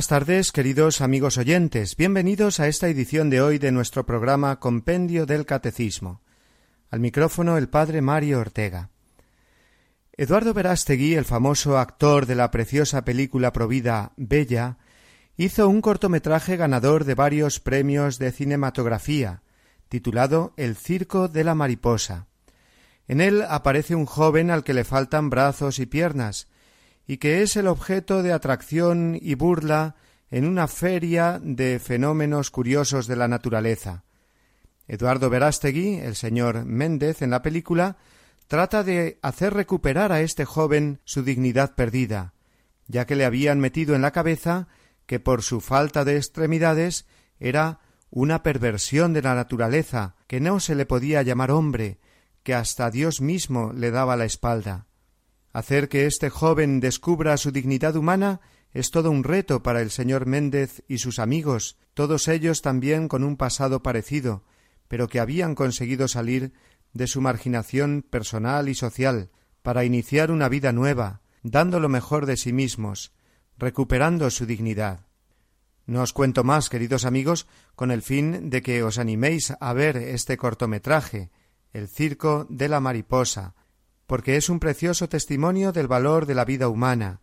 Buenas tardes, queridos amigos oyentes. Bienvenidos a esta edición de hoy de nuestro programa Compendio del Catecismo. Al micrófono el padre Mario Ortega. Eduardo Verástegui, el famoso actor de la preciosa película provida Bella, hizo un cortometraje ganador de varios premios de cinematografía, titulado El circo de la mariposa. En él aparece un joven al que le faltan brazos y piernas, y que es el objeto de atracción y burla en una feria de fenómenos curiosos de la naturaleza. Eduardo Verástegui, el señor Méndez, en la película, trata de hacer recuperar a este joven su dignidad perdida, ya que le habían metido en la cabeza que por su falta de extremidades era una perversión de la naturaleza, que no se le podía llamar hombre, que hasta Dios mismo le daba la espalda. Hacer que este joven descubra su dignidad humana es todo un reto para el señor Méndez y sus amigos, todos ellos también con un pasado parecido, pero que habían conseguido salir de su marginación personal y social para iniciar una vida nueva, dando lo mejor de sí mismos, recuperando su dignidad. No os cuento más, queridos amigos, con el fin de que os animéis a ver este cortometraje, El circo de la mariposa, porque es un precioso testimonio del valor de la vida humana,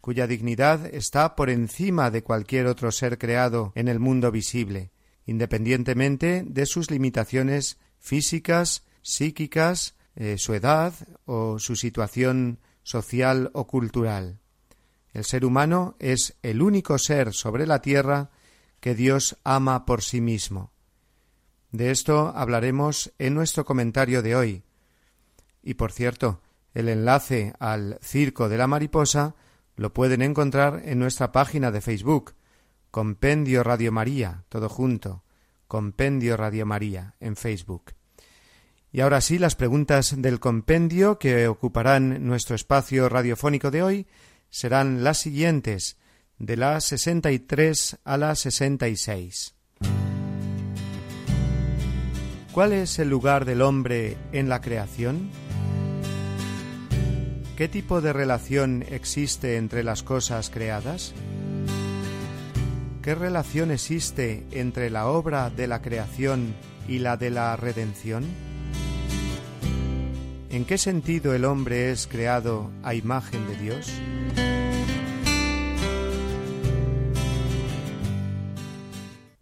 cuya dignidad está por encima de cualquier otro ser creado en el mundo visible, independientemente de sus limitaciones físicas, psíquicas, eh, su edad o su situación social o cultural. El ser humano es el único ser sobre la tierra que Dios ama por sí mismo. De esto hablaremos en nuestro comentario de hoy, y por cierto, el enlace al Circo de la Mariposa lo pueden encontrar en nuestra página de Facebook, Compendio Radio María, todo junto, Compendio Radio María en Facebook. Y ahora sí, las preguntas del compendio que ocuparán nuestro espacio radiofónico de hoy serán las siguientes, de la sesenta y tres a la sesenta y seis. ¿Cuál es el lugar del hombre en la creación? ¿Qué tipo de relación existe entre las cosas creadas? ¿Qué relación existe entre la obra de la creación y la de la redención? ¿En qué sentido el hombre es creado a imagen de Dios?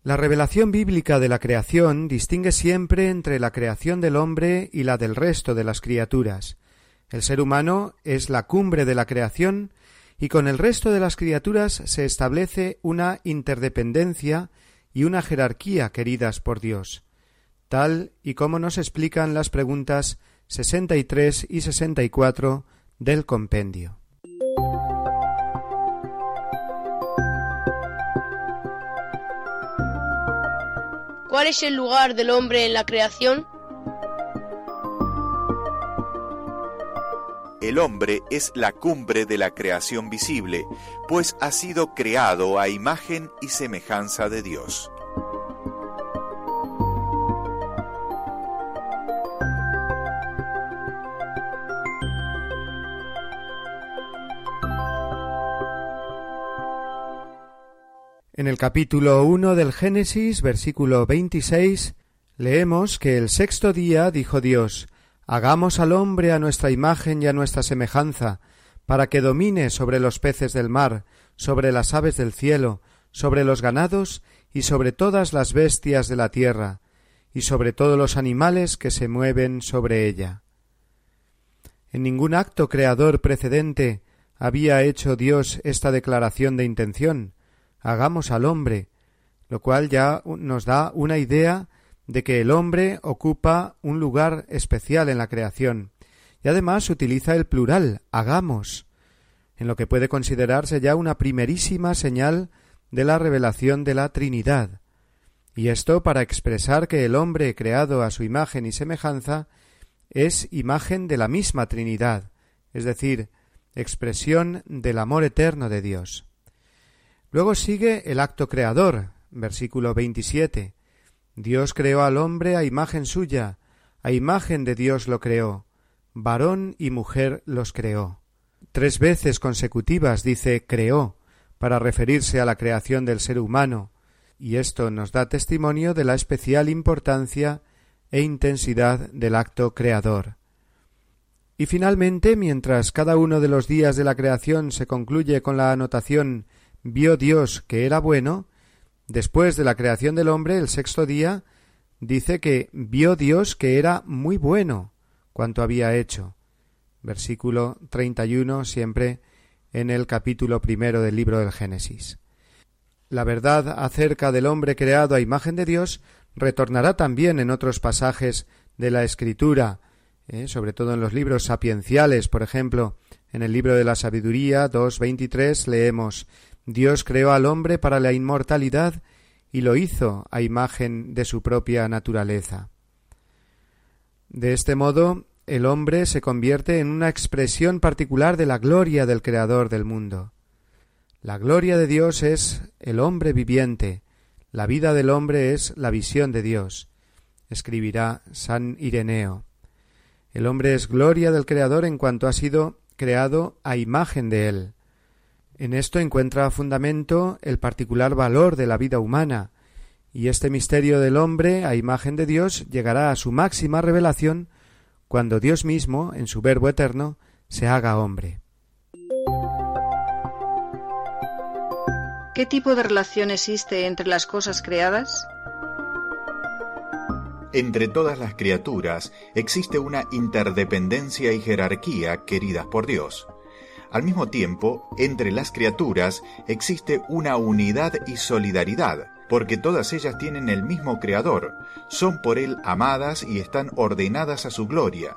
La revelación bíblica de la creación distingue siempre entre la creación del hombre y la del resto de las criaturas, el ser humano es la cumbre de la creación y con el resto de las criaturas se establece una interdependencia y una jerarquía queridas por Dios, tal y como nos explican las preguntas 63 y 64 del compendio. ¿Cuál es el lugar del hombre en la creación? El hombre es la cumbre de la creación visible, pues ha sido creado a imagen y semejanza de Dios. En el capítulo 1 del Génesis, versículo 26, leemos que el sexto día dijo Dios, Hagamos al hombre a nuestra imagen y a nuestra semejanza, para que domine sobre los peces del mar, sobre las aves del cielo, sobre los ganados y sobre todas las bestias de la tierra, y sobre todos los animales que se mueven sobre ella. En ningún acto creador precedente había hecho Dios esta declaración de intención hagamos al hombre, lo cual ya nos da una idea de que el hombre ocupa un lugar especial en la creación, y además utiliza el plural hagamos, en lo que puede considerarse ya una primerísima señal de la revelación de la Trinidad. y esto para expresar que el hombre creado a su imagen y semejanza es imagen de la misma Trinidad, es decir, expresión del amor eterno de Dios. Luego sigue el acto creador, versículo 27. Dios creó al hombre a imagen suya, a imagen de Dios lo creó, varón y mujer los creó. Tres veces consecutivas dice creó, para referirse a la creación del ser humano, y esto nos da testimonio de la especial importancia e intensidad del acto creador. Y finalmente, mientras cada uno de los días de la creación se concluye con la anotación vio Dios que era bueno, después de la creación del hombre, el sexto día, dice que vio Dios que era muy bueno cuanto había hecho. Versículo 31 siempre en el capítulo primero del libro del Génesis. La verdad acerca del hombre creado a imagen de Dios retornará también en otros pasajes de la Escritura, eh, sobre todo en los libros sapienciales, por ejemplo, en el libro de la sabiduría 2.23 leemos Dios creó al hombre para la inmortalidad y lo hizo a imagen de su propia naturaleza. De este modo, el hombre se convierte en una expresión particular de la gloria del Creador del mundo. La gloria de Dios es el hombre viviente, la vida del hombre es la visión de Dios, escribirá San Ireneo. El hombre es gloria del Creador en cuanto ha sido creado a imagen de él. En esto encuentra fundamento el particular valor de la vida humana, y este misterio del hombre a imagen de Dios llegará a su máxima revelación cuando Dios mismo, en su Verbo eterno, se haga hombre. ¿Qué tipo de relación existe entre las cosas creadas? Entre todas las criaturas existe una interdependencia y jerarquía queridas por Dios. Al mismo tiempo, entre las criaturas existe una unidad y solidaridad, porque todas ellas tienen el mismo Creador, son por Él amadas y están ordenadas a su gloria.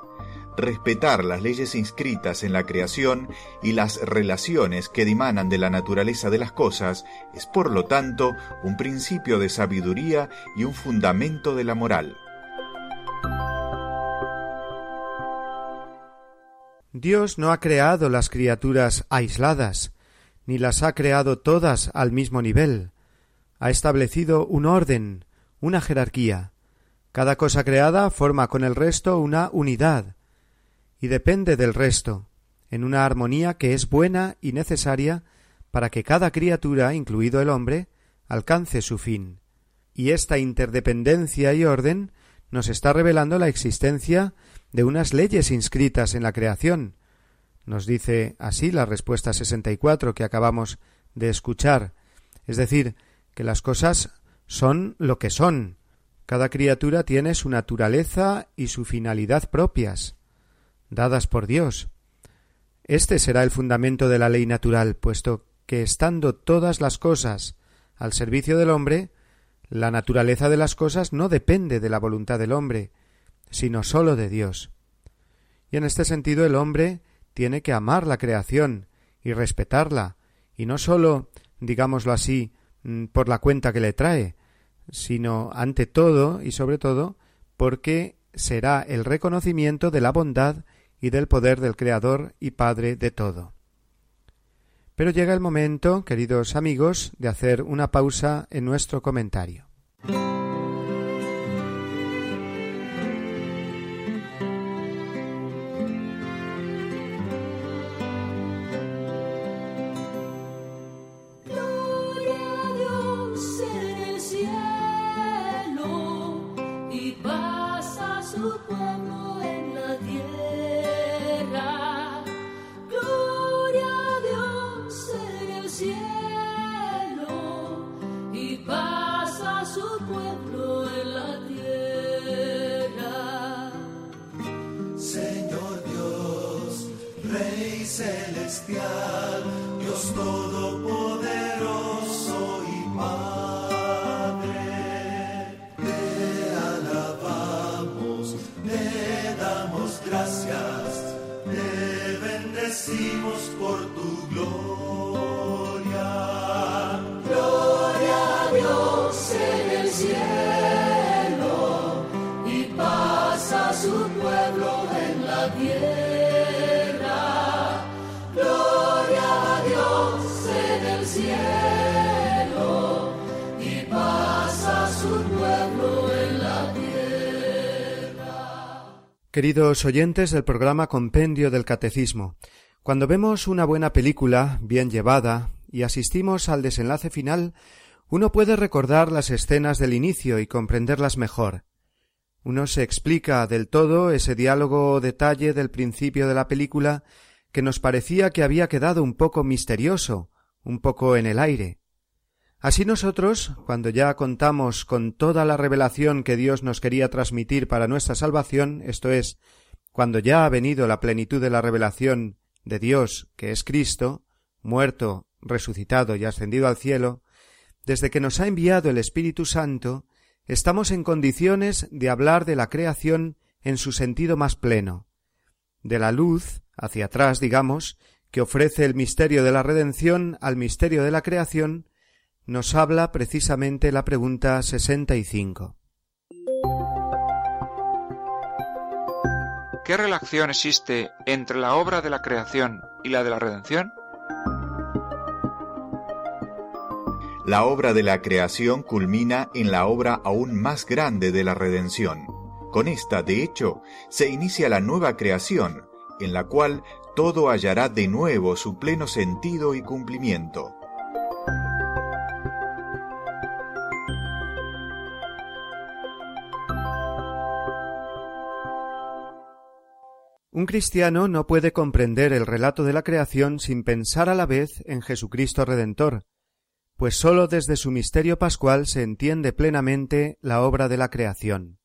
Respetar las leyes inscritas en la creación y las relaciones que dimanan de la naturaleza de las cosas es por lo tanto un principio de sabiduría y un fundamento de la moral. Dios no ha creado las criaturas aisladas, ni las ha creado todas al mismo nivel. Ha establecido un orden, una jerarquía. Cada cosa creada forma con el resto una unidad, y depende del resto, en una armonía que es buena y necesaria para que cada criatura, incluido el hombre, alcance su fin. Y esta interdependencia y orden nos está revelando la existencia de unas leyes inscritas en la creación. Nos dice así la respuesta 64 que acabamos de escuchar, es decir, que las cosas son lo que son. Cada criatura tiene su naturaleza y su finalidad propias, dadas por Dios. Este será el fundamento de la ley natural, puesto que estando todas las cosas al servicio del hombre, la naturaleza de las cosas no depende de la voluntad del hombre, sino sólo de Dios. Y en este sentido el hombre tiene que amar la creación y respetarla, y no sólo, digámoslo así, mm, por la cuenta que le trae, sino ante todo y sobre todo porque será el reconocimiento de la bondad y del poder del Creador y Padre de todo. Pero llega el momento, queridos amigos, de hacer una pausa en nuestro comentario. Queridos oyentes del programa Compendio del Catecismo, cuando vemos una buena película, bien llevada, y asistimos al desenlace final, uno puede recordar las escenas del inicio y comprenderlas mejor. Uno se explica del todo ese diálogo o detalle del principio de la película que nos parecía que había quedado un poco misterioso, un poco en el aire. Así nosotros, cuando ya contamos con toda la revelación que Dios nos quería transmitir para nuestra salvación, esto es, cuando ya ha venido la plenitud de la revelación de Dios, que es Cristo, muerto, resucitado y ascendido al cielo, desde que nos ha enviado el Espíritu Santo, estamos en condiciones de hablar de la creación en su sentido más pleno, de la luz, hacia atrás, digamos, que ofrece el misterio de la redención al misterio de la creación, nos habla precisamente la pregunta sesenta y cinco. ¿Qué relación existe entre la obra de la creación y la de la redención? La obra de la creación culmina en la obra aún más grande de la redención. Con esta, de hecho, se inicia la nueva creación, en la cual todo hallará de nuevo su pleno sentido y cumplimiento. Un cristiano no puede comprender el relato de la creación sin pensar a la vez en Jesucristo Redentor, pues sólo desde su misterio pascual se entiende plenamente la obra de la creación.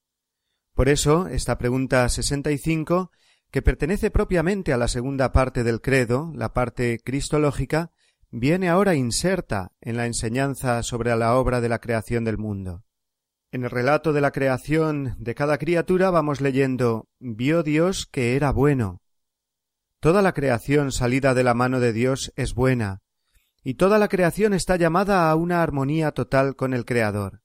Por eso, esta pregunta sesenta y cinco, que pertenece propiamente a la segunda parte del credo, la parte cristológica, viene ahora inserta en la enseñanza sobre la obra de la creación del mundo. En el relato de la creación de cada criatura vamos leyendo vio Dios que era bueno. Toda la creación salida de la mano de Dios es buena, y toda la creación está llamada a una armonía total con el Creador.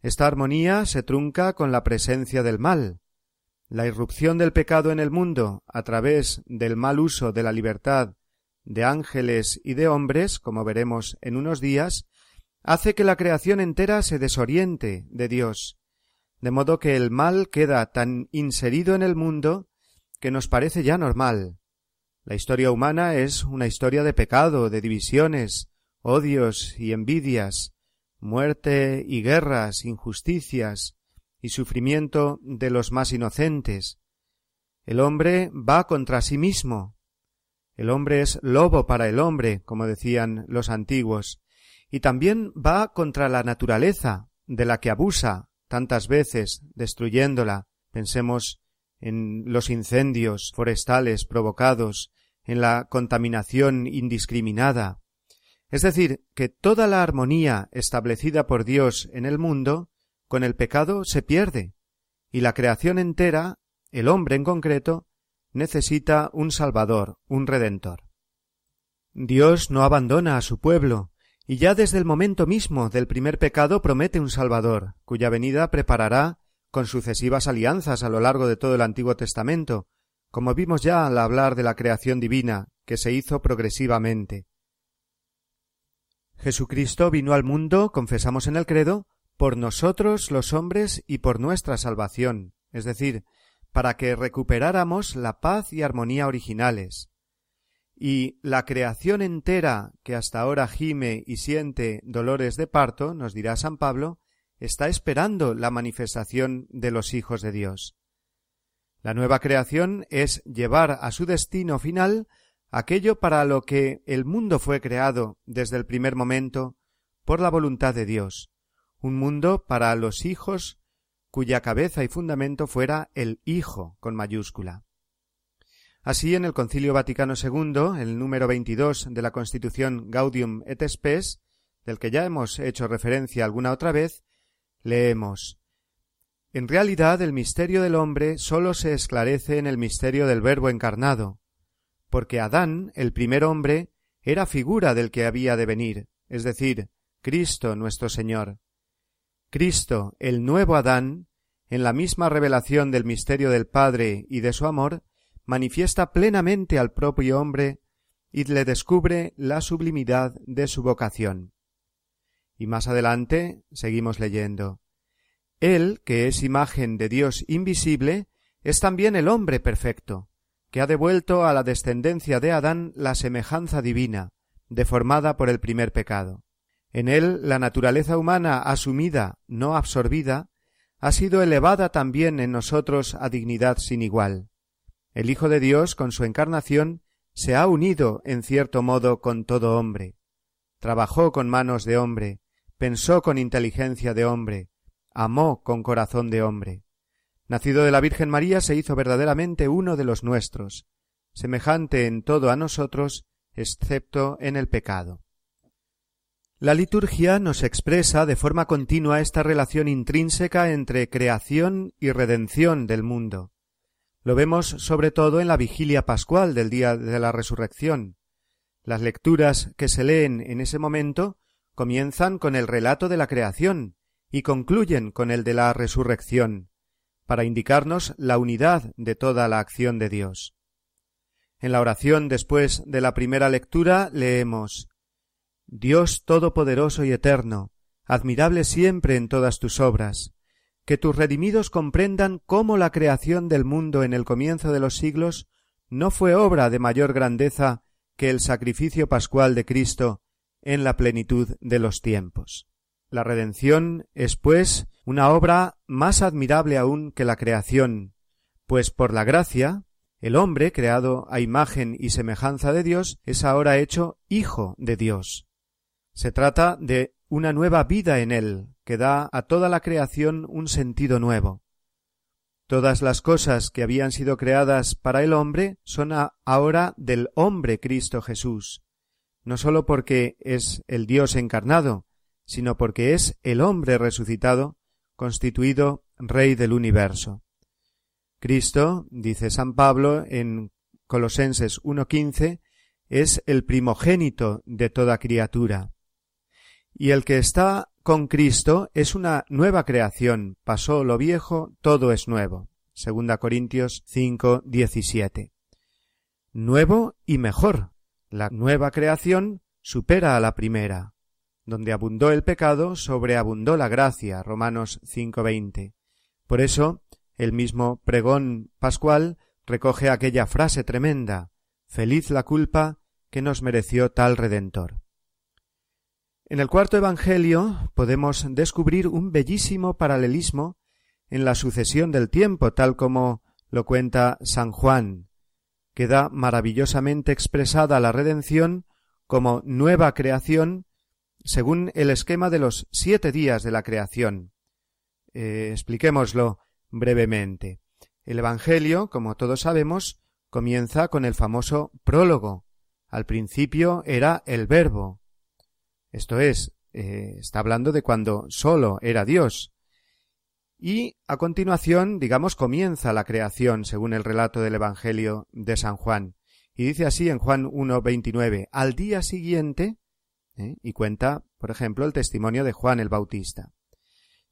Esta armonía se trunca con la presencia del mal. La irrupción del pecado en el mundo a través del mal uso de la libertad de ángeles y de hombres, como veremos en unos días, hace que la creación entera se desoriente de Dios, de modo que el mal queda tan inserido en el mundo que nos parece ya normal, la historia humana es una historia de pecado, de divisiones, odios y envidias, muerte y guerras, injusticias y sufrimiento de los más inocentes. El hombre va contra sí mismo. El hombre es lobo para el hombre, como decían los antiguos, y también va contra la naturaleza, de la que abusa tantas veces, destruyéndola. Pensemos en los incendios forestales provocados, en la contaminación indiscriminada. Es decir, que toda la armonía establecida por Dios en el mundo, con el pecado se pierde, y la creación entera, el hombre en concreto, necesita un Salvador, un Redentor. Dios no abandona a su pueblo, y ya desde el momento mismo del primer pecado promete un Salvador, cuya venida preparará con sucesivas alianzas a lo largo de todo el Antiguo Testamento, como vimos ya al hablar de la creación divina, que se hizo progresivamente. Jesucristo vino al mundo, confesamos en el credo, por nosotros los hombres y por nuestra salvación, es decir, para que recuperáramos la paz y armonía originales. Y la creación entera que hasta ahora gime y siente dolores de parto, nos dirá San Pablo, está esperando la manifestación de los hijos de Dios. La nueva creación es llevar a su destino final aquello para lo que el mundo fue creado desde el primer momento por la voluntad de Dios, un mundo para los hijos cuya cabeza y fundamento fuera el Hijo con mayúscula. Así, en el Concilio Vaticano II, el número 22 de la Constitución Gaudium et Spes, del que ya hemos hecho referencia alguna otra vez, leemos En realidad el misterio del hombre sólo se esclarece en el misterio del Verbo encarnado, porque Adán, el primer hombre, era figura del que había de venir, es decir, Cristo nuestro Señor. Cristo, el nuevo Adán, en la misma revelación del misterio del Padre y de su amor, manifiesta plenamente al propio hombre y le descubre la sublimidad de su vocación. Y más adelante seguimos leyendo. Él, que es imagen de Dios invisible, es también el hombre perfecto, que ha devuelto a la descendencia de Adán la semejanza divina, deformada por el primer pecado. En él la naturaleza humana asumida, no absorbida, ha sido elevada también en nosotros a dignidad sin igual. El Hijo de Dios, con su encarnación, se ha unido, en cierto modo, con todo hombre. Trabajó con manos de hombre, pensó con inteligencia de hombre, amó con corazón de hombre. Nacido de la Virgen María se hizo verdaderamente uno de los nuestros, semejante en todo a nosotros, excepto en el pecado. La liturgia nos expresa de forma continua esta relación intrínseca entre creación y redención del mundo. Lo vemos sobre todo en la vigilia pascual del día de la resurrección. Las lecturas que se leen en ese momento comienzan con el relato de la creación y concluyen con el de la resurrección, para indicarnos la unidad de toda la acción de Dios. En la oración después de la primera lectura leemos Dios Todopoderoso y Eterno, admirable siempre en todas tus obras, que tus redimidos comprendan cómo la creación del mundo en el comienzo de los siglos no fue obra de mayor grandeza que el sacrificio pascual de Cristo en la plenitud de los tiempos. La redención es, pues, una obra más admirable aún que la creación, pues por la gracia, el hombre, creado a imagen y semejanza de Dios, es ahora hecho hijo de Dios. Se trata de una nueva vida en él, que da a toda la creación un sentido nuevo. Todas las cosas que habían sido creadas para el hombre son ahora del hombre Cristo Jesús, no sólo porque es el Dios encarnado, sino porque es el hombre resucitado, constituido Rey del universo. Cristo, dice San Pablo en Colosenses 1.15, es el primogénito de toda criatura. Y el que está con Cristo es una nueva creación, pasó lo viejo, todo es nuevo. Segunda Corintios 5, Nuevo y mejor, la nueva creación supera a la primera. Donde abundó el pecado, sobreabundó la gracia. Romanos 5:20. Por eso, el mismo pregón pascual recoge aquella frase tremenda Feliz la culpa que nos mereció tal Redentor. En el cuarto Evangelio podemos descubrir un bellísimo paralelismo en la sucesión del tiempo, tal como lo cuenta San Juan, queda maravillosamente expresada la redención como nueva creación según el esquema de los siete días de la creación. Eh, expliquémoslo brevemente. El Evangelio, como todos sabemos, comienza con el famoso prólogo. Al principio era el verbo. Esto es, eh, está hablando de cuando sólo era Dios. Y a continuación, digamos, comienza la creación, según el relato del Evangelio de San Juan. Y dice así en Juan 1.29, al día siguiente, ¿eh? y cuenta, por ejemplo, el testimonio de Juan el Bautista.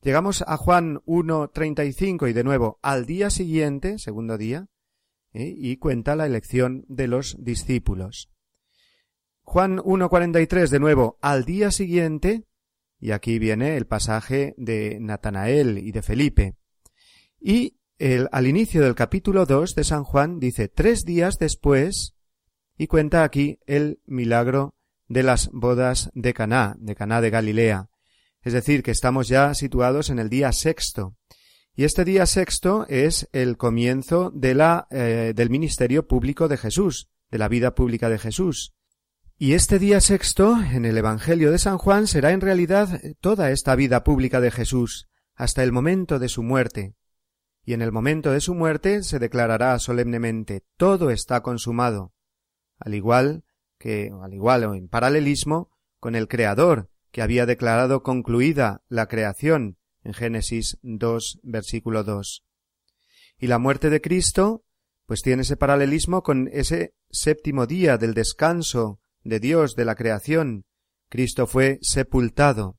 Llegamos a Juan 1.35 y de nuevo al día siguiente, segundo día, ¿eh? y cuenta la elección de los discípulos. Juan 1.43 de nuevo al día siguiente, y aquí viene el pasaje de Natanael y de Felipe. Y el, al inicio del capítulo 2 de San Juan dice tres días después y cuenta aquí el milagro de las bodas de Caná, de Caná de Galilea. Es decir, que estamos ya situados en el día sexto. Y este día sexto es el comienzo de la, eh, del ministerio público de Jesús, de la vida pública de Jesús. Y este día sexto, en el Evangelio de San Juan, será en realidad toda esta vida pública de Jesús, hasta el momento de su muerte. Y en el momento de su muerte se declarará solemnemente todo está consumado, al igual que, al igual o en paralelismo, con el Creador, que había declarado concluida la creación en Génesis 2, versículo 2. Y la muerte de Cristo, pues tiene ese paralelismo con ese séptimo día del descanso de Dios de la creación, Cristo fue sepultado,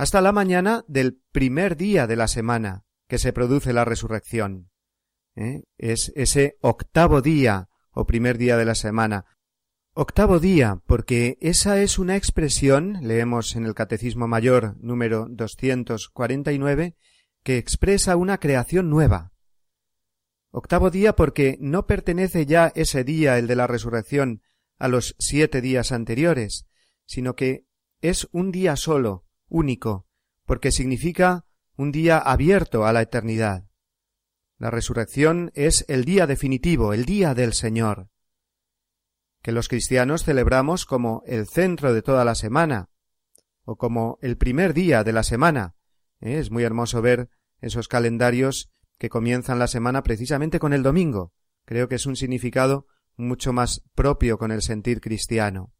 hasta la mañana del primer día de la semana que se produce la resurrección. ¿Eh? Es ese octavo día o primer día de la semana. Octavo día, porque esa es una expresión, leemos en el Catecismo Mayor número 249, que expresa una creación nueva. Octavo día porque no pertenece ya ese día, el de la resurrección, a los siete días anteriores, sino que es un día solo, único, porque significa un día abierto a la eternidad. La resurrección es el día definitivo, el día del Señor, que los cristianos celebramos como el centro de toda la semana, o como el primer día de la semana. ¿Eh? Es muy hermoso ver esos calendarios que comienzan la semana precisamente con el domingo. Creo que es un significado mucho más propio con el sentir cristiano.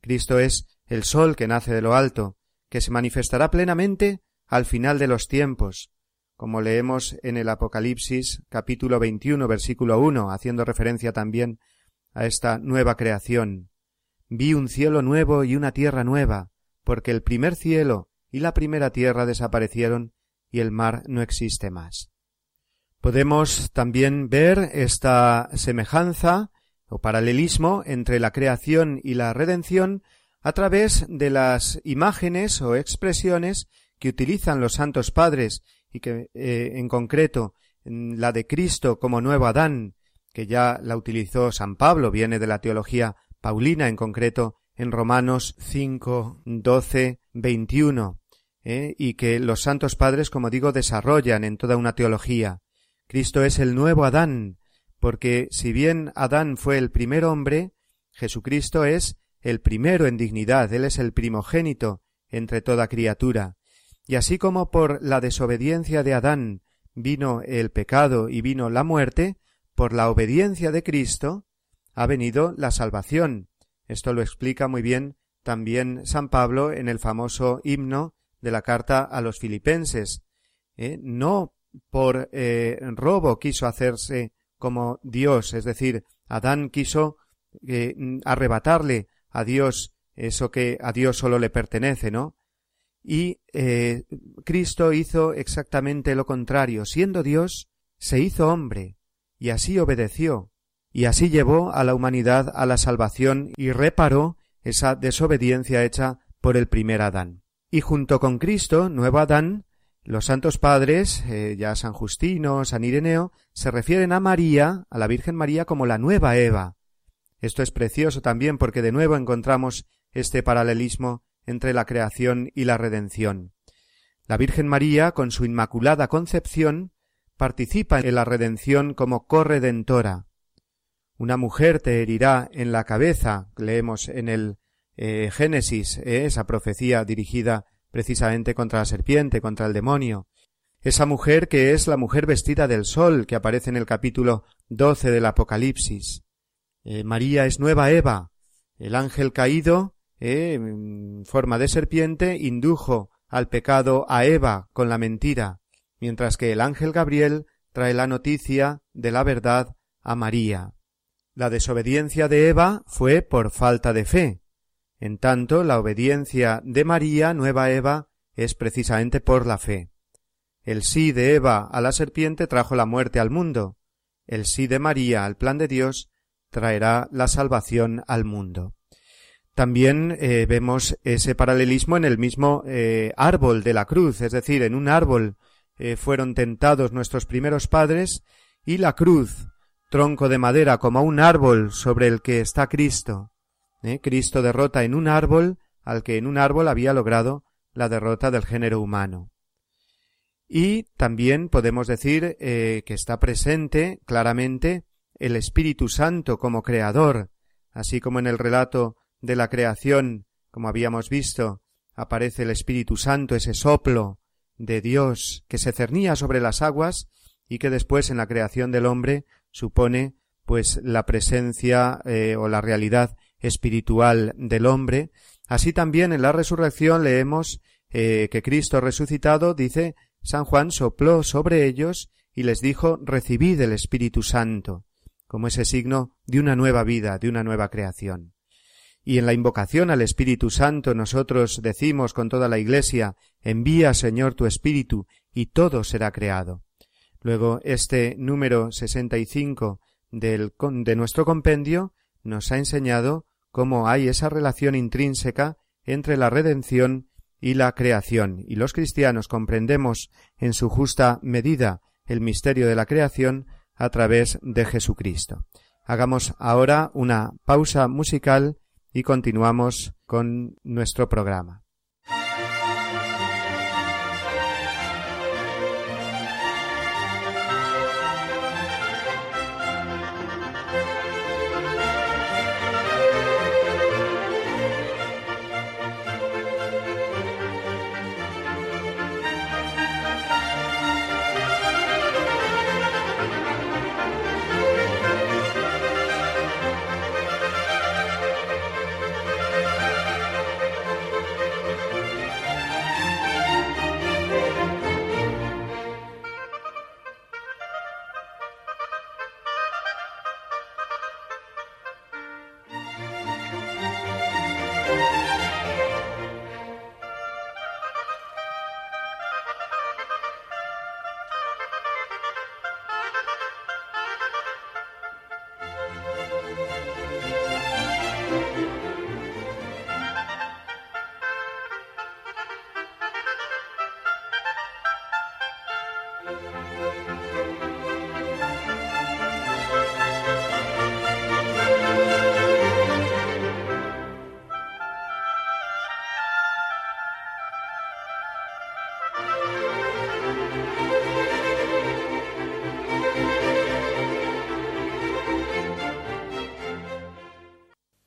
Cristo es el sol que nace de lo alto, que se manifestará plenamente al final de los tiempos, como leemos en el Apocalipsis capítulo 21 versículo 1, haciendo referencia también a esta nueva creación. Vi un cielo nuevo y una tierra nueva, porque el primer cielo y la primera tierra desaparecieron y el mar no existe más. Podemos también ver esta semejanza o paralelismo entre la creación y la redención a través de las imágenes o expresiones que utilizan los santos padres y que eh, en concreto la de Cristo como nuevo Adán, que ya la utilizó San Pablo, viene de la teología paulina en concreto en Romanos 5, 12, 21, y que los santos padres, como digo, desarrollan en toda una teología. Cristo es el nuevo Adán, porque si bien Adán fue el primer hombre, Jesucristo es el primero en dignidad, Él es el primogénito entre toda criatura. Y así como por la desobediencia de Adán vino el pecado y vino la muerte, por la obediencia de Cristo ha venido la salvación. Esto lo explica muy bien también San Pablo en el famoso himno de la carta a los filipenses. ¿eh? No por eh, robo quiso hacerse como Dios, es decir, Adán quiso eh, arrebatarle a Dios eso que a Dios solo le pertenece, ¿no? Y eh, Cristo hizo exactamente lo contrario. Siendo Dios, se hizo hombre, y así obedeció, y así llevó a la humanidad a la salvación y reparó esa desobediencia hecha por el primer Adán. Y junto con Cristo, nuevo Adán, los santos padres, eh, ya San Justino, San Ireneo, se refieren a María, a la Virgen María, como la nueva Eva. Esto es precioso también porque de nuevo encontramos este paralelismo entre la creación y la redención. La Virgen María, con su inmaculada concepción, participa en la redención como corredentora. Una mujer te herirá en la cabeza, leemos en el eh, Génesis, eh, esa profecía dirigida precisamente contra la serpiente, contra el demonio. Esa mujer que es la mujer vestida del sol que aparece en el capítulo doce del Apocalipsis. Eh, María es nueva Eva. El ángel caído, eh, en forma de serpiente, indujo al pecado a Eva con la mentira, mientras que el ángel Gabriel trae la noticia de la verdad a María. La desobediencia de Eva fue por falta de fe, en tanto, la obediencia de María, nueva Eva, es precisamente por la fe. El sí de Eva a la serpiente trajo la muerte al mundo. El sí de María al plan de Dios traerá la salvación al mundo. También eh, vemos ese paralelismo en el mismo eh, árbol de la cruz, es decir, en un árbol eh, fueron tentados nuestros primeros padres y la cruz, tronco de madera como un árbol sobre el que está Cristo, ¿eh? Cristo derrota en un árbol al que en un árbol había logrado la derrota del género humano. Y también podemos decir eh, que está presente claramente el Espíritu Santo como creador, así como en el relato de la creación, como habíamos visto, aparece el Espíritu Santo, ese soplo de Dios que se cernía sobre las aguas y que después en la creación del hombre supone pues la presencia eh, o la realidad espiritual del hombre, así también en la resurrección leemos eh, que Cristo resucitado, dice San Juan, sopló sobre ellos y les dijo Recibid el Espíritu Santo, como ese signo de una nueva vida, de una nueva creación. Y en la invocación al Espíritu Santo nosotros decimos con toda la Iglesia Envía, Señor, tu Espíritu, y todo será creado. Luego, este número sesenta y cinco del, de nuestro compendio nos ha enseñado cómo hay esa relación intrínseca entre la redención y la creación, y los cristianos comprendemos en su justa medida el misterio de la creación a través de Jesucristo. Hagamos ahora una pausa musical y continuamos con nuestro programa.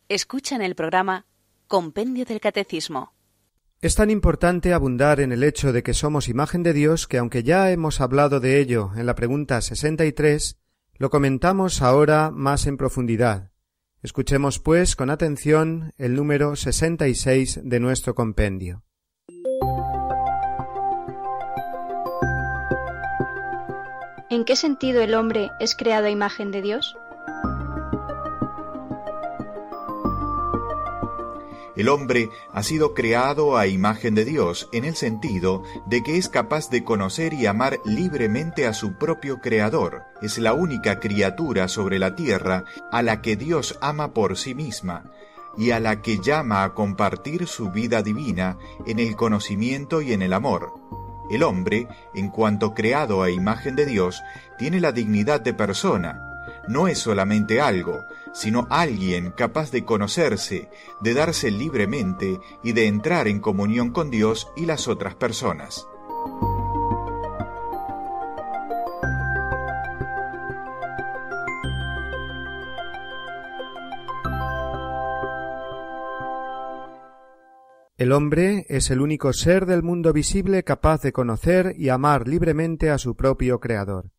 Escuchan el programa Compendio del Catecismo. Es tan importante abundar en el hecho de que somos imagen de Dios que aunque ya hemos hablado de ello en la pregunta 63, lo comentamos ahora más en profundidad. Escuchemos, pues, con atención el número 66 de nuestro compendio. ¿En qué sentido el hombre es creado a imagen de Dios? El hombre ha sido creado a imagen de Dios en el sentido de que es capaz de conocer y amar libremente a su propio Creador. Es la única criatura sobre la tierra a la que Dios ama por sí misma y a la que llama a compartir su vida divina en el conocimiento y en el amor. El hombre, en cuanto creado a imagen de Dios, tiene la dignidad de persona, no es solamente algo, sino alguien capaz de conocerse, de darse libremente y de entrar en comunión con Dios y las otras personas. El hombre es el único ser del mundo visible capaz de conocer y amar libremente a su propio Creador.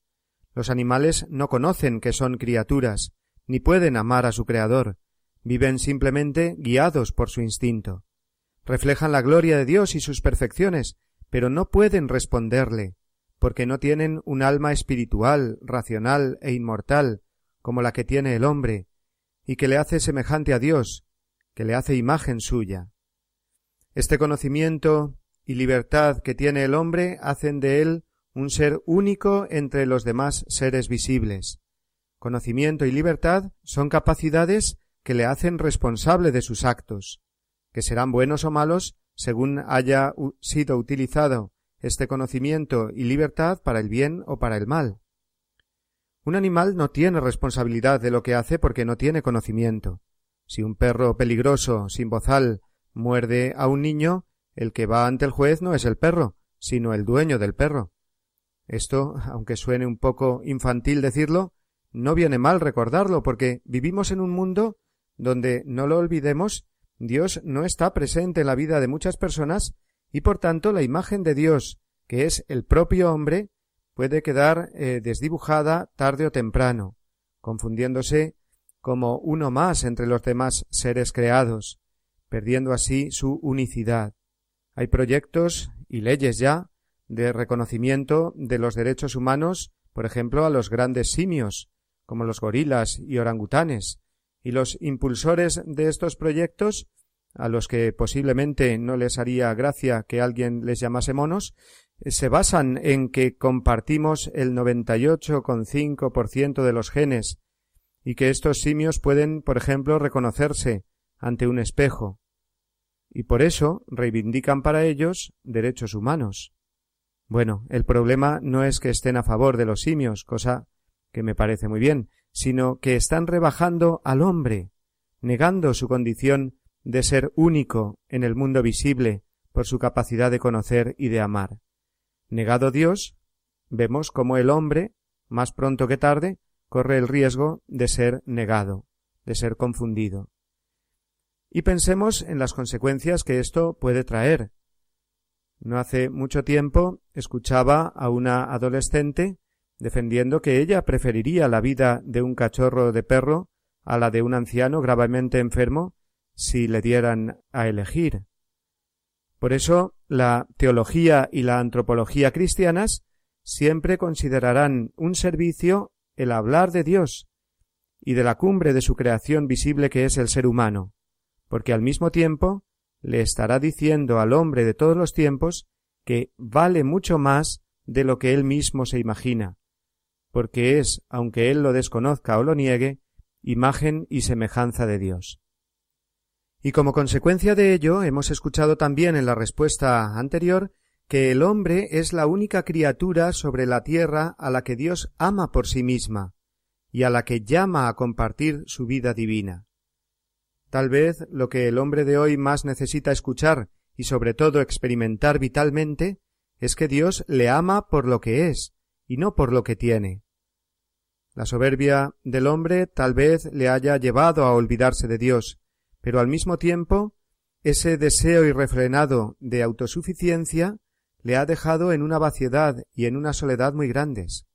Los animales no conocen que son criaturas, ni pueden amar a su Creador, viven simplemente guiados por su instinto. Reflejan la gloria de Dios y sus perfecciones, pero no pueden responderle, porque no tienen un alma espiritual, racional e inmortal, como la que tiene el hombre, y que le hace semejante a Dios, que le hace imagen suya. Este conocimiento y libertad que tiene el hombre hacen de él un ser único entre los demás seres visibles. Conocimiento y libertad son capacidades que le hacen responsable de sus actos, que serán buenos o malos según haya sido utilizado este conocimiento y libertad para el bien o para el mal. Un animal no tiene responsabilidad de lo que hace porque no tiene conocimiento. Si un perro peligroso, sin bozal, muerde a un niño, el que va ante el juez no es el perro, sino el dueño del perro. Esto, aunque suene un poco infantil decirlo, no viene mal recordarlo, porque vivimos en un mundo donde, no lo olvidemos, Dios no está presente en la vida de muchas personas y por tanto la imagen de Dios, que es el propio hombre, puede quedar eh, desdibujada tarde o temprano, confundiéndose como uno más entre los demás seres creados, perdiendo así su unicidad. Hay proyectos y leyes ya de reconocimiento de los derechos humanos, por ejemplo, a los grandes simios, como los gorilas y orangutanes, y los impulsores de estos proyectos, a los que posiblemente no les haría gracia que alguien les llamase monos, se basan en que compartimos el 98,5% de los genes y que estos simios pueden, por ejemplo, reconocerse ante un espejo, y por eso reivindican para ellos derechos humanos. Bueno, el problema no es que estén a favor de los simios, cosa que me parece muy bien, sino que están rebajando al hombre, negando su condición de ser único en el mundo visible por su capacidad de conocer y de amar. Negado Dios, vemos cómo el hombre, más pronto que tarde, corre el riesgo de ser negado, de ser confundido. Y pensemos en las consecuencias que esto puede traer. No hace mucho tiempo escuchaba a una adolescente defendiendo que ella preferiría la vida de un cachorro de perro a la de un anciano gravemente enfermo si le dieran a elegir. Por eso la teología y la antropología cristianas siempre considerarán un servicio el hablar de Dios y de la cumbre de su creación visible que es el ser humano, porque al mismo tiempo le estará diciendo al hombre de todos los tiempos que vale mucho más de lo que él mismo se imagina, porque es, aunque él lo desconozca o lo niegue, imagen y semejanza de Dios. Y como consecuencia de ello hemos escuchado también en la respuesta anterior que el hombre es la única criatura sobre la tierra a la que Dios ama por sí misma y a la que llama a compartir su vida divina. Tal vez lo que el hombre de hoy más necesita escuchar y sobre todo experimentar vitalmente es que Dios le ama por lo que es y no por lo que tiene. La soberbia del hombre tal vez le haya llevado a olvidarse de Dios, pero al mismo tiempo ese deseo irrefrenado de autosuficiencia le ha dejado en una vaciedad y en una soledad muy grandes.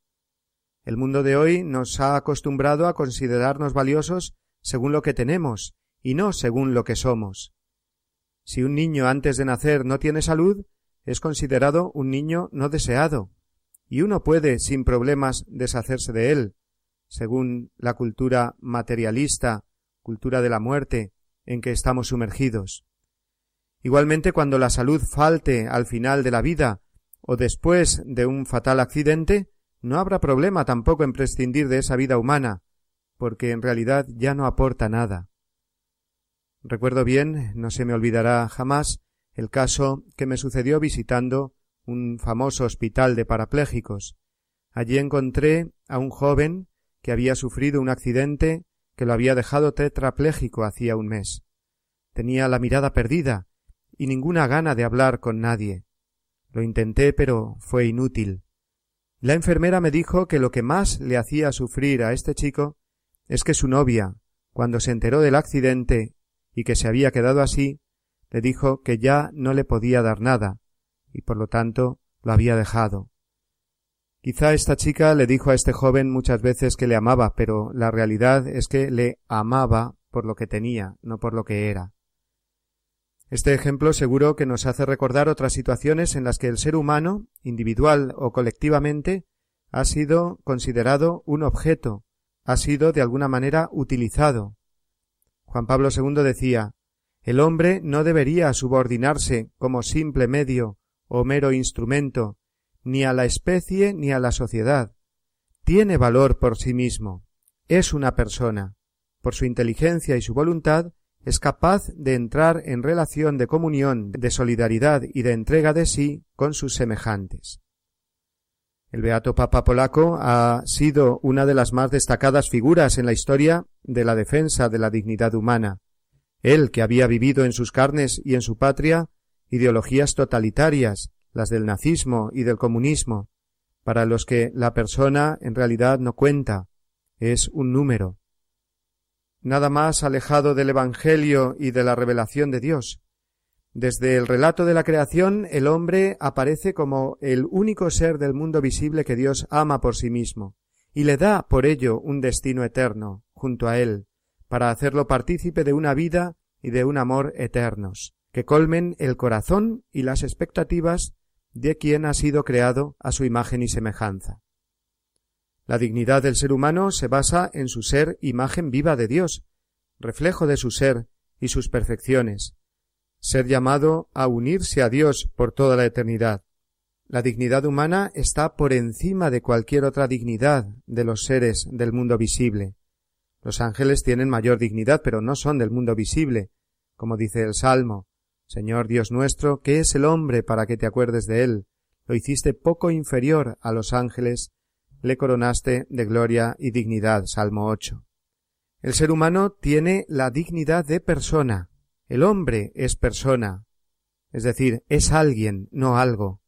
El mundo de hoy nos ha acostumbrado a considerarnos valiosos según lo que tenemos y no según lo que somos. Si un niño antes de nacer no tiene salud, es considerado un niño no deseado, y uno puede sin problemas deshacerse de él, según la cultura materialista, cultura de la muerte, en que estamos sumergidos. Igualmente cuando la salud falte al final de la vida o después de un fatal accidente, no habrá problema tampoco en prescindir de esa vida humana, porque en realidad ya no aporta nada. Recuerdo bien, no se me olvidará jamás, el caso que me sucedió visitando un famoso hospital de parapléjicos. Allí encontré a un joven que había sufrido un accidente que lo había dejado tetrapléjico hacía un mes. Tenía la mirada perdida y ninguna gana de hablar con nadie. Lo intenté, pero fue inútil. La enfermera me dijo que lo que más le hacía sufrir a este chico es que su novia, cuando se enteró del accidente y que se había quedado así, le dijo que ya no le podía dar nada, y por lo tanto lo había dejado. Quizá esta chica le dijo a este joven muchas veces que le amaba, pero la realidad es que le amaba por lo que tenía, no por lo que era. Este ejemplo seguro que nos hace recordar otras situaciones en las que el ser humano, individual o colectivamente, ha sido considerado un objeto, ha sido de alguna manera utilizado. Juan Pablo II decía El hombre no debería subordinarse como simple medio o mero instrumento ni a la especie ni a la sociedad. Tiene valor por sí mismo. Es una persona. Por su inteligencia y su voluntad, es capaz de entrar en relación de comunión, de solidaridad y de entrega de sí con sus semejantes. El beato Papa polaco ha sido una de las más destacadas figuras en la historia de la defensa de la dignidad humana. Él, que había vivido en sus carnes y en su patria ideologías totalitarias, las del nazismo y del comunismo, para los que la persona en realidad no cuenta, es un número. Nada más alejado del Evangelio y de la revelación de Dios. Desde el relato de la creación, el hombre aparece como el único ser del mundo visible que Dios ama por sí mismo, y le da por ello un destino eterno, junto a él, para hacerlo partícipe de una vida y de un amor eternos, que colmen el corazón y las expectativas de quien ha sido creado a su imagen y semejanza. La dignidad del ser humano se basa en su ser imagen viva de Dios, reflejo de su ser y sus perfecciones, ser llamado a unirse a Dios por toda la eternidad. La dignidad humana está por encima de cualquier otra dignidad de los seres del mundo visible. Los ángeles tienen mayor dignidad, pero no son del mundo visible, como dice el Salmo, Señor Dios nuestro, ¿qué es el hombre para que te acuerdes de él? Lo hiciste poco inferior a los ángeles, le coronaste de gloria y dignidad. Salmo 8. El ser humano tiene la dignidad de persona. El hombre es persona. Es decir, es alguien, no algo.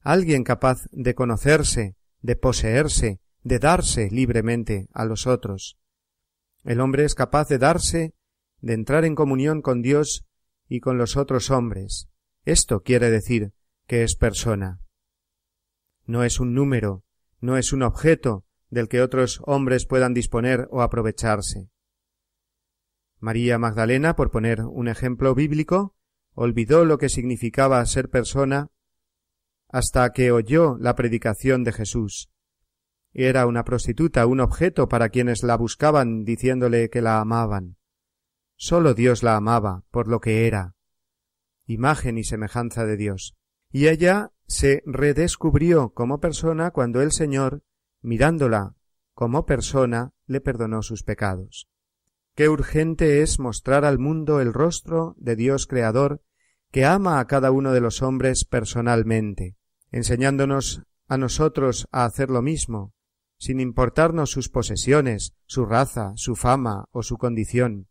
Alguien capaz de conocerse, de poseerse, de darse libremente a los otros. El hombre es capaz de darse, de entrar en comunión con Dios y con los otros hombres. Esto quiere decir que es persona. No es un número, no es un objeto del que otros hombres puedan disponer o aprovecharse. María Magdalena, por poner un ejemplo bíblico, olvidó lo que significaba ser persona hasta que oyó la predicación de Jesús. Era una prostituta, un objeto para quienes la buscaban diciéndole que la amaban. Sólo Dios la amaba por lo que era, imagen y semejanza de Dios. Y ella se redescubrió como persona cuando el Señor, mirándola como persona, le perdonó sus pecados. Qué urgente es mostrar al mundo el rostro de Dios Creador que ama a cada uno de los hombres personalmente, enseñándonos a nosotros a hacer lo mismo, sin importarnos sus posesiones, su raza, su fama o su condición,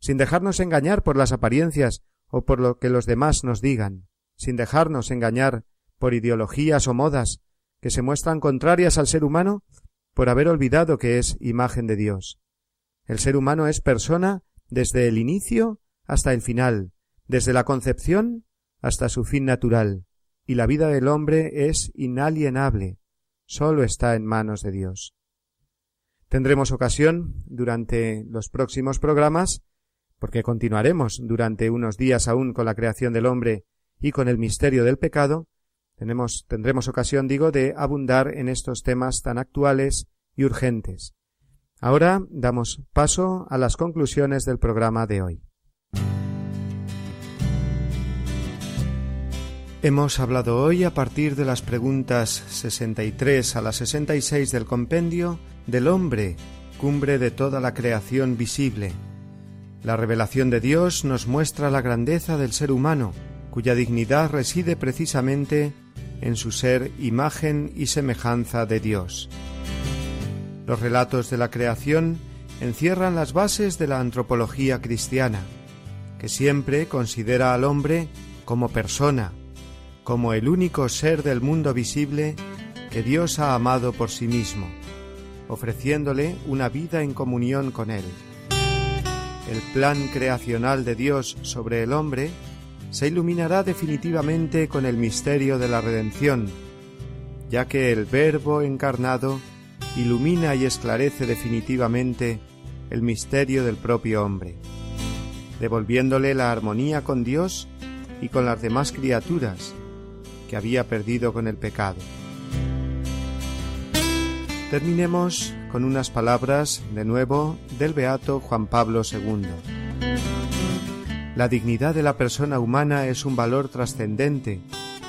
sin dejarnos engañar por las apariencias o por lo que los demás nos digan, sin dejarnos engañar por ideologías o modas que se muestran contrarias al ser humano por haber olvidado que es imagen de Dios. El ser humano es persona desde el inicio hasta el final, desde la concepción hasta su fin natural, y la vida del hombre es inalienable, sólo está en manos de Dios. Tendremos ocasión, durante los próximos programas, porque continuaremos durante unos días aún con la creación del hombre y con el misterio del pecado, tenemos, tendremos ocasión, digo, de abundar en estos temas tan actuales y urgentes. Ahora damos paso a las conclusiones del programa de hoy. Hemos hablado hoy a partir de las preguntas 63 a la 66 del compendio del hombre, cumbre de toda la creación visible, la revelación de Dios nos muestra la grandeza del ser humano, cuya dignidad reside precisamente en su ser imagen y semejanza de Dios. Los relatos de la creación encierran las bases de la antropología cristiana, que siempre considera al hombre como persona, como el único ser del mundo visible que Dios ha amado por sí mismo, ofreciéndole una vida en comunión con él el plan creacional de Dios sobre el hombre se iluminará definitivamente con el misterio de la redención, ya que el Verbo encarnado ilumina y esclarece definitivamente el misterio del propio hombre, devolviéndole la armonía con Dios y con las demás criaturas que había perdido con el pecado. Terminemos con unas palabras de nuevo del beato Juan Pablo II. La dignidad de la persona humana es un valor trascendente,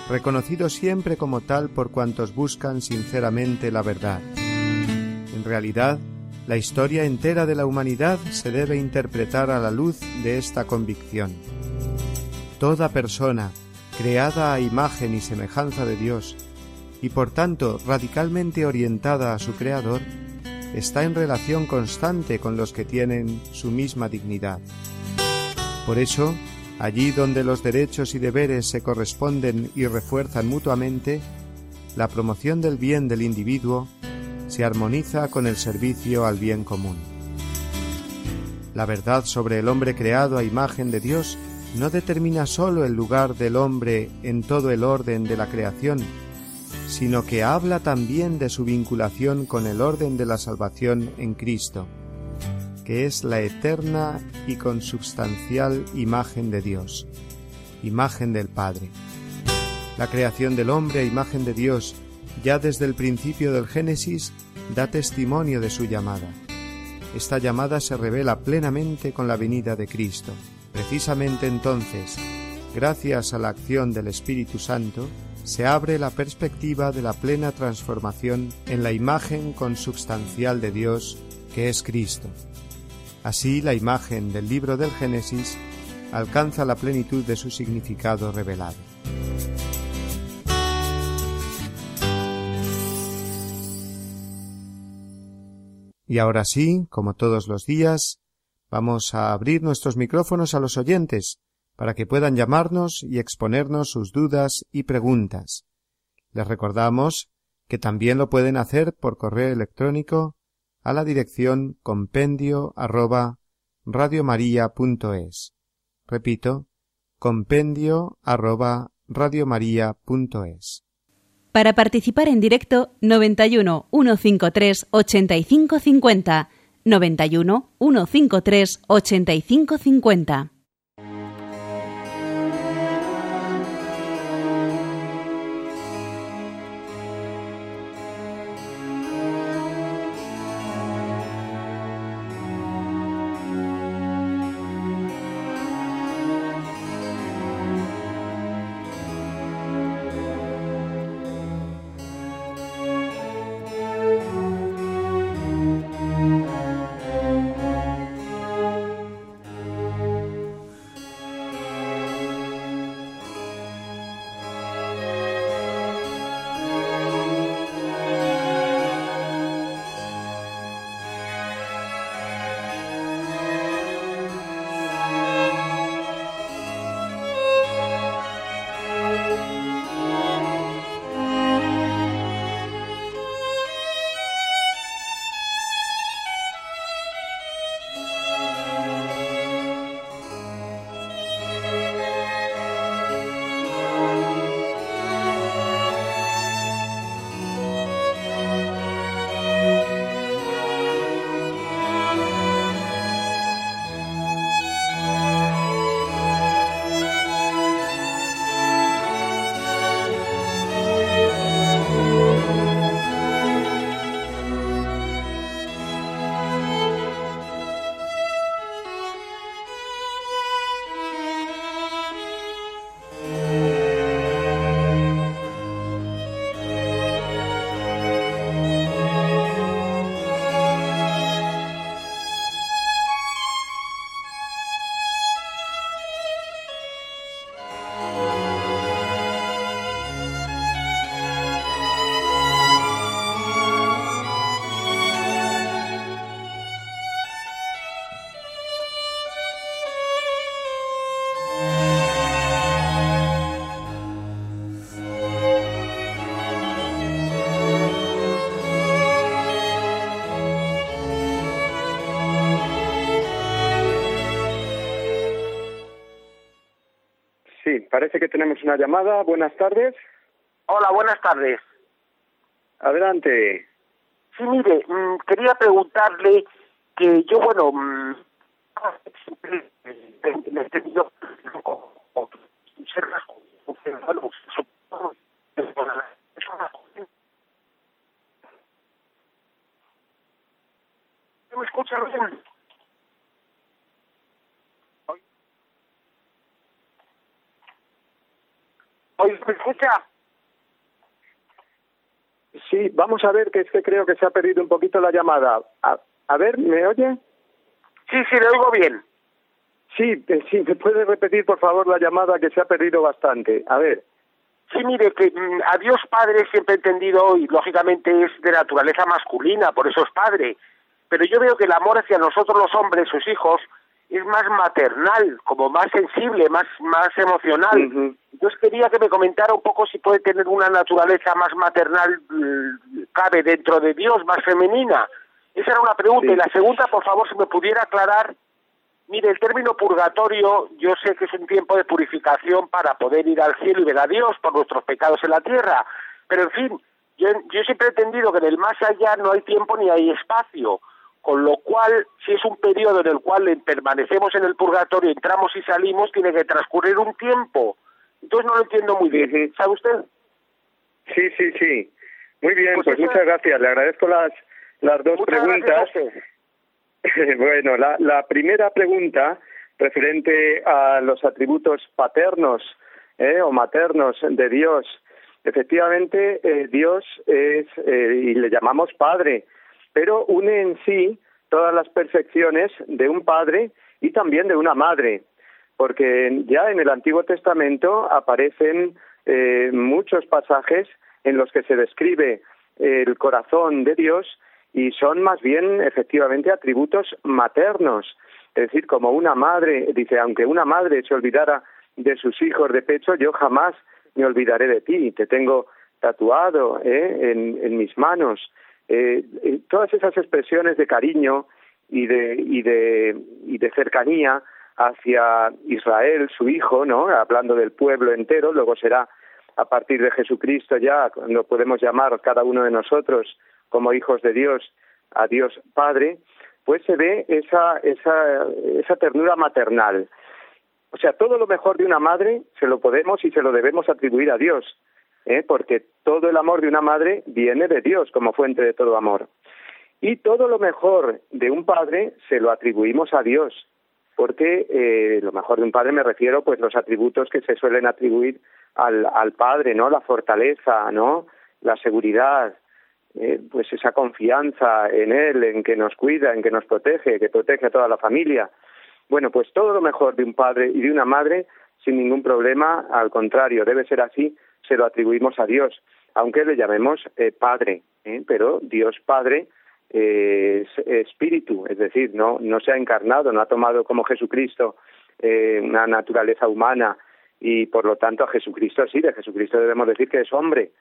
reconocido siempre como tal por cuantos buscan sinceramente la verdad. En realidad, la historia entera de la humanidad se debe interpretar a la luz de esta convicción. Toda persona, creada a imagen y semejanza de Dios, y por tanto radicalmente orientada a su Creador, está en relación constante con los que tienen su misma dignidad. Por eso, allí donde los derechos y deberes se corresponden y refuerzan mutuamente, la promoción del bien del individuo se armoniza con el servicio al bien común. La verdad sobre el hombre creado a imagen de Dios no determina sólo el lugar del hombre en todo el orden de la creación, sino que habla también de su vinculación con el orden de la salvación en Cristo, que es la eterna y consubstancial imagen de Dios, imagen del Padre. La creación del hombre a imagen de Dios, ya desde el principio del Génesis, da testimonio de su llamada. Esta llamada se revela plenamente con la venida de Cristo. Precisamente entonces, gracias a la acción del Espíritu Santo, se abre la perspectiva de la plena transformación en la imagen consubstancial de Dios que es Cristo. Así la imagen del libro del Génesis alcanza la plenitud de su significado revelado. Y ahora sí, como todos los días, vamos a abrir nuestros micrófonos a los oyentes para que puedan llamarnos y exponernos sus dudas y preguntas. Les recordamos que también lo pueden hacer por correo electrónico a la dirección compendio arroba radiomaria.es. Repito, compendio arroba radiomaria.es. Para participar en directo, 91 153 8550. 91 153 8550. Parece que tenemos una llamada. Buenas tardes. Hola, buenas tardes. Adelante. Sí, mire, mm, quería preguntarle que yo, bueno, mm, ¿Me escucha bien? ¿Hoy me escucha? Sí, vamos a ver, que es que creo que se ha perdido un poquito la llamada. A, ver, ¿me oye? Sí, sí, le oigo bien. Sí, sí, ¿me puede repetir, por favor, la llamada que se ha perdido bastante? A ver. Sí, mire, que mm, a Dios Padre siempre he entendido, y lógicamente es de naturaleza masculina, por eso es Padre. Pero yo veo que el amor hacia nosotros los hombres, sus hijos, es más maternal, como más sensible, más, más emocional. Entonces quería que me comentara un poco si puede tener una naturaleza más maternal, mm, cabe dentro de Dios, más femenina. Esa era una pregunta. Y la segunda, por favor, si me pudiera aclarar, mire, el término purgatorio, yo sé que es un tiempo de purificación para poder ir al cielo y ver a Dios por nuestros pecados en la tierra, pero en fin, yo, yo siempre he entendido que en el más allá no hay tiempo ni hay espacio con lo cual, si es un periodo en el cual permanecemos en el purgatorio, entramos y salimos, tiene que transcurrir un tiempo. Entonces no lo entiendo muy bien, ¿sabe usted? Sí, sí, sí. Muy bien, pues, pues muchas gracias. Le agradezco las, las dos preguntas. bueno, la, la primera pregunta referente a los atributos paternos ¿eh? o maternos de Dios. Efectivamente, eh, Dios es, eh, y le llamamos Padre, pero une en sí todas las perfecciones de un padre y también de una madre. porque ya en el Antiguo Testamento aparecen eh, muchos pasajes en los que se describe el corazón de Dios y son más bien efectivamente atributos maternos, es decir, como una madre, dice, aunque una madre se olvidara de sus hijos de pecho, yo jamás me olvidaré de ti, te tengo tatuado ¿eh? en, mis manos. Eh, eh, todas esas expresiones de cariño y de, y de, y de cercanía hacia Israel, su hijo, ¿no? Hablando del pueblo entero, luego será a partir de Jesucristo ya cuando podemos llamar cada uno de nosotros como hijos de Dios a Dios Padre, pues se ve esa, esa, esa ternura maternal. O sea, todo lo mejor de una madre se lo podemos y se lo debemos atribuir a Dios, ¿eh? porque todo el amor de una madre viene de Dios como fuente de todo amor. Y todo lo mejor de un padre se lo atribuimos a Dios, porque eh, lo mejor de un padre me refiero pues los atributos que se suelen atribuir al, al padre, ¿no? La fortaleza, ¿no? La seguridad, eh, pues esa confianza en él, en que nos cuida, en que nos protege, que protege a toda la familia. Bueno, pues todo lo mejor de un padre y de una madre sin ningún problema, al contrario, debe ser así, se lo atribuimos a Dios, aunque le llamemos eh, Padre, ¿eh? pero Dios Padre es espíritu, es decir, no, no se ha encarnado, no ha tomado como Jesucristo eh, una naturaleza humana y por lo tanto a Jesucristo sí, de Jesucristo debemos decir que es hombre,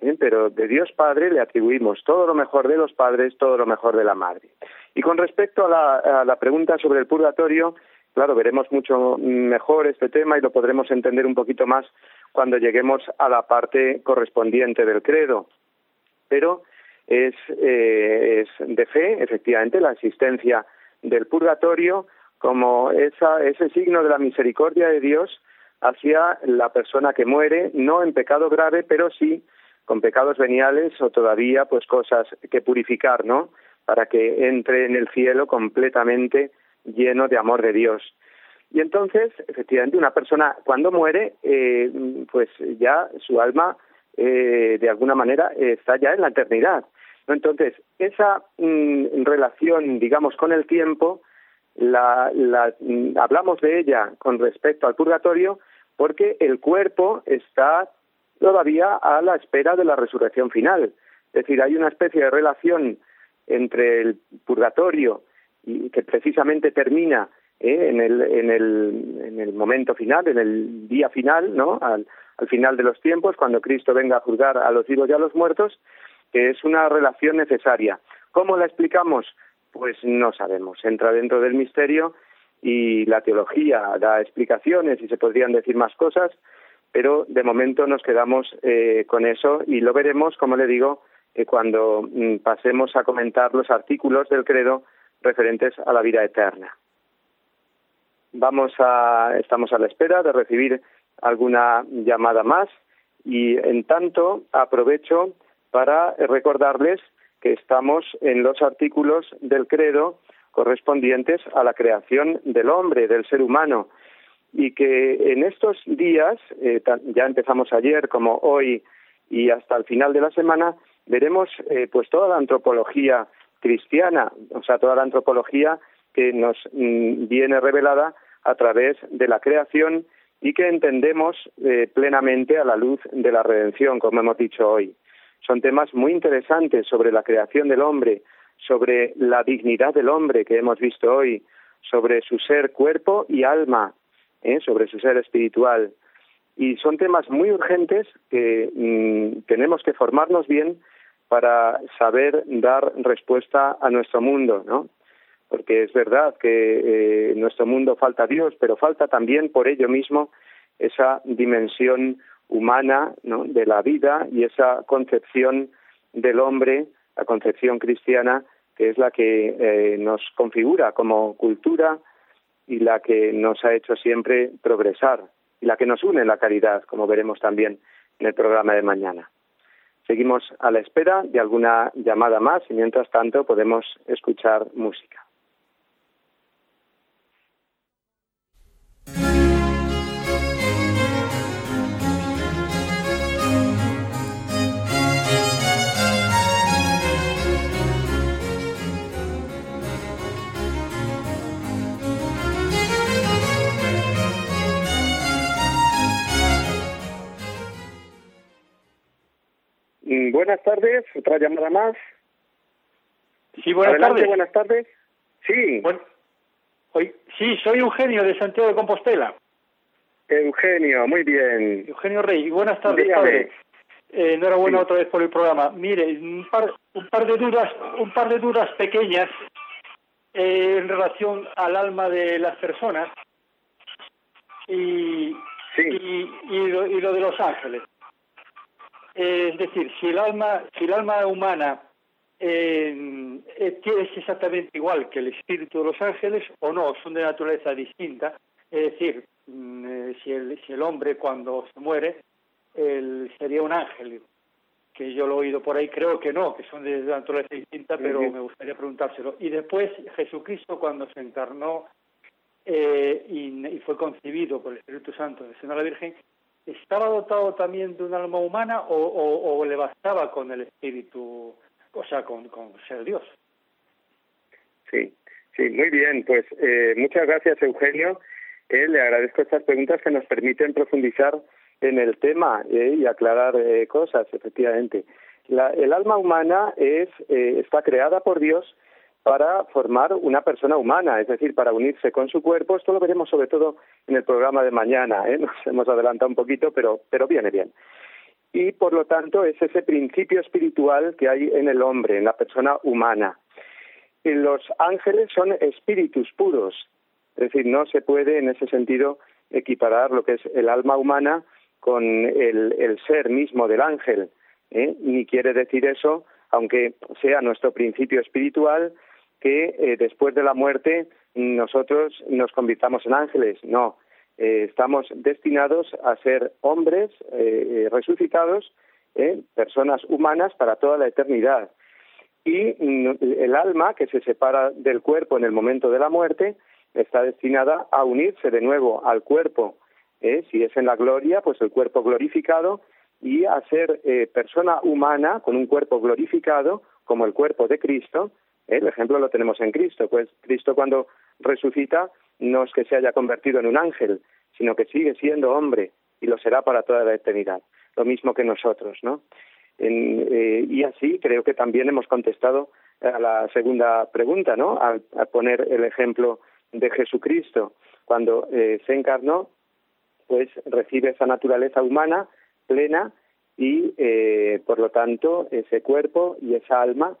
¿eh? pero de Dios Padre le atribuimos todo lo mejor de los padres, todo lo mejor de la madre. Y con respecto a la, a la pregunta sobre el purgatorio, claro, veremos mucho mejor este tema y lo podremos entender un poquito más cuando lleguemos a la parte correspondiente del credo. Pero es, eh, es de fe, efectivamente, la existencia del purgatorio como esa, ese signo de la misericordia de Dios hacia la persona que muere, no en pecado grave, pero sí con pecados veniales o todavía pues cosas que purificar, ¿no? Para que entre en el cielo completamente lleno de amor de Dios. Y entonces, efectivamente, una persona cuando muere, eh, pues ya su alma eh, de alguna manera está ya en la eternidad. Entonces, esa mm, relación, digamos, con el tiempo, la, la, mm, hablamos de ella con respecto al purgatorio porque el cuerpo está todavía a la espera de la resurrección final. Es decir, hay una especie de relación entre el purgatorio y que precisamente termina ¿eh? en, el, en, el, en el momento final, en el día final, ¿no? Al, al final de los tiempos, cuando Cristo venga a juzgar a los vivos y a los muertos, que es una relación necesaria. ¿Cómo la explicamos? Pues no sabemos. Entra dentro del misterio y la teología da explicaciones y se podrían decir más cosas, pero de momento nos quedamos eh, con eso y lo veremos, como le digo, eh, cuando mm, pasemos a comentar los artículos del credo referentes a la vida eterna. Vamos a, estamos a la espera de recibir alguna llamada más y en tanto aprovecho para recordarles que estamos en los artículos del credo correspondientes a la creación del hombre, del ser humano, y que en estos días, eh, ya empezamos ayer como hoy y hasta el final de la semana, veremos eh, pues toda la antropología cristiana, o sea, toda la antropología que nos mm, viene revelada a través de la creación y que entendemos eh, plenamente a la luz de la redención, como hemos dicho hoy. Son temas muy interesantes sobre la creación del hombre, sobre la dignidad del hombre que hemos visto hoy, sobre su ser cuerpo y alma, ¿eh? sobre su ser espiritual. Y son temas muy urgentes que mm, tenemos que formarnos bien para saber dar respuesta a nuestro mundo, ¿no? Porque es verdad que eh, en nuestro mundo falta Dios, pero falta también por ello mismo esa dimensión humana ¿no? de la vida y esa concepción del hombre, la concepción cristiana, que es la que eh, nos configura como cultura, y la que nos ha hecho siempre progresar y la que nos une en la caridad, como veremos también en el programa de mañana. Seguimos a la espera de alguna llamada más y mientras tanto podemos escuchar música. Buenas tardes, otra llamada más. Sí, buenas tardes. Buenas tardes. Sí. sí, soy Eugenio de Santiago de Compostela. Eugenio, muy bien. Eugenio Rey, buenas tardes, padre. Eh, enhorabuena otra vez por el programa. Mire, un par, un par de dudas, un par de dudas pequeñas eh, en relación al alma de las personas y, y, lo, y, lo, de los ángeles. Eh, es decir, si el alma, si el alma humana eh, es exactamente igual que el espíritu de los ángeles o no, son de naturaleza distinta. Es decir, mm, si, el, si el hombre cuando se muere él sería un ángel, que yo lo he oído por ahí, creo que no, que son de naturaleza distinta, pero me gustaría preguntárselo. Y después Jesucristo cuando se encarnó eh, y, fue concebido por el Espíritu Santo de Sena la Virgen, ¿estaba dotado también de un alma humana o, le bastaba con el Espíritu, o sea, con, ser Dios? Sí, sí, muy bien. Pues eh, muchas gracias, Eugenio. Eh, le agradezco estas preguntas que nos permiten profundizar en el tema eh, y aclarar eh, cosas, efectivamente. La, el alma humana es, eh, está creada por Dios para formar una persona humana, es decir, para unirse con su cuerpo. Esto lo veremos sobre todo en el programa de mañana, ¿eh? nos hemos adelantado un poquito, pero, pero viene bien. Y por lo tanto es ese principio espiritual que hay en el hombre, en la persona humana. Y los ángeles son espíritus puros, es decir, no se puede en ese sentido equiparar lo que es el alma humana con el, ser mismo del ángel, ¿eh? ni quiere decir eso, aunque sea nuestro principio espiritual, que eh, después de la muerte nosotros nos convirtamos en ángeles. No, eh, estamos destinados a ser hombres resucitados, personas humanas para toda la eternidad. Y el alma que se separa del cuerpo en el momento de la muerte está destinada a unirse de nuevo al cuerpo ¿eh? si es en la gloria, pues el cuerpo glorificado, y a ser eh, persona humana con un cuerpo glorificado, como el cuerpo de Cristo. ¿Eh? El ejemplo lo tenemos en Cristo, pues Cristo cuando resucita no es que se haya convertido en un ángel, sino que sigue siendo hombre y lo será para toda la eternidad. Lo mismo que nosotros, ¿no? y así creo que también hemos contestado a la segunda pregunta, ¿no? Al, poner el ejemplo de Jesucristo. Cuando se encarnó, pues recibe esa naturaleza humana plena y eh, por lo tanto ese cuerpo y esa alma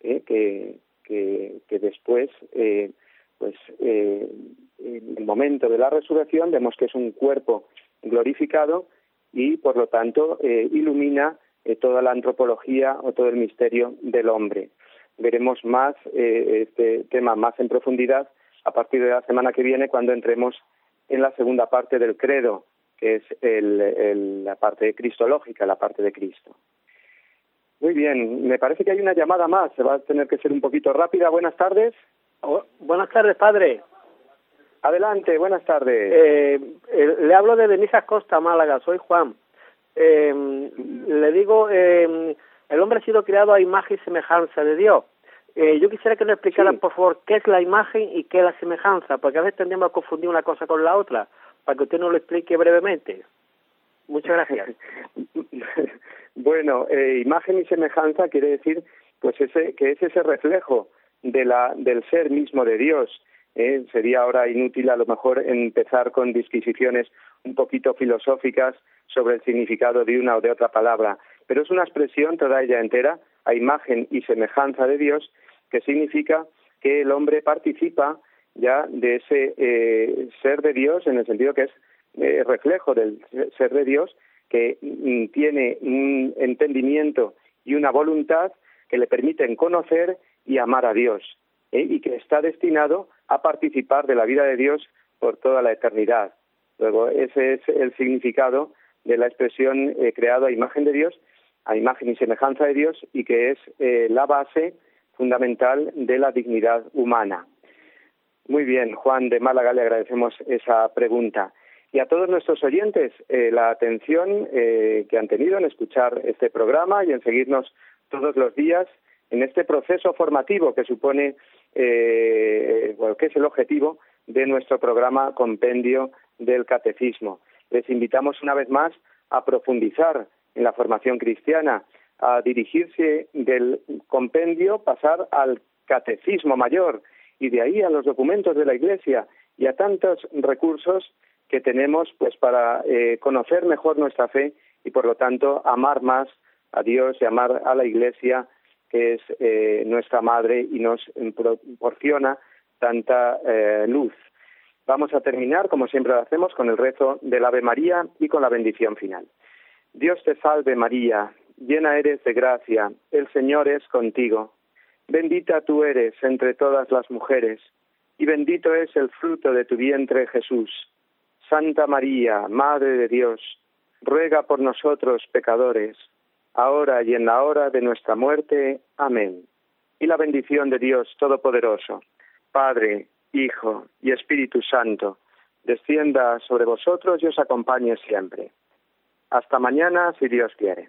eh, que, que, después eh, pues en el momento de la resurrección vemos que es un cuerpo glorificado y por lo tanto ilumina toda la antropología o todo el misterio del hombre. Veremos más este tema más en profundidad a partir de la semana que viene cuando entremos en la segunda parte del credo, que es el, la parte cristológica, la parte de Cristo. Muy bien, me parece que hay una llamada más, se va a tener que ser un poquito rápida. Buenas tardes. Oh, buenas tardes, padre. Adelante, buenas tardes. Eh, le hablo de Denisas Costa, Málaga, soy Juan. Eh, le digo, eh, el hombre ha sido creado a imagen y semejanza de Dios. Eh, yo quisiera que nos explicaran, por favor, qué es la imagen y qué es la semejanza, porque a veces tendemos a confundir una cosa con la otra, para que usted nos lo explique brevemente. Muchas gracias. bueno, eh, imagen y semejanza quiere decir pues ese que es ese reflejo de la del ser mismo de Dios. ¿eh? Sería ahora inútil a lo mejor empezar con disquisiciones un poquito filosóficas sobre el significado de una o de otra palabra, pero es una expresión toda ella entera a imagen y semejanza de Dios que significa que el hombre participa ya de ese eh, ser de Dios en el sentido que es eh, reflejo del ser de Dios que mm, tiene un entendimiento y una voluntad que le permiten conocer y amar a Dios ¿eh? y que está destinado a participar de la vida de Dios por toda la eternidad. Luego, ese es el significado de la expresión creado a imagen de Dios, a imagen y semejanza de Dios, y que es la base fundamental de la dignidad humana. Muy bien, Juan de Málaga, le agradecemos esa pregunta. Y a todos nuestros oyentes, eh, la atención eh, que han tenido en escuchar este programa y en seguirnos todos los días en este proceso formativo que supone, eh, bueno, que es el objetivo de nuestro programa Compendio del Catecismo. Les invitamos una vez más a profundizar en la formación cristiana, a dirigirse del compendio, pasar al catecismo mayor y de ahí a los documentos de la Iglesia y a tantos recursos que tenemos pues para eh, conocer mejor nuestra fe y por lo tanto amar más a Dios y amar a la Iglesia que es eh, nuestra madre y nos proporciona tanta eh, luz. Vamos a terminar, como siempre lo hacemos, con el rezo del Ave María y con la bendición final. Dios te salve María, llena eres de gracia, el Señor es contigo. Bendita tú eres entre todas las mujeres, y bendito es el fruto de tu vientre Jesús. Santa María, Madre de Dios, ruega por nosotros pecadores, ahora y en la hora de nuestra muerte. Amén. Y la bendición de Dios Todopoderoso, Padre, Hijo y Espíritu Santo, descienda sobre vosotros y os acompañe siempre. Hasta mañana, si Dios quiere.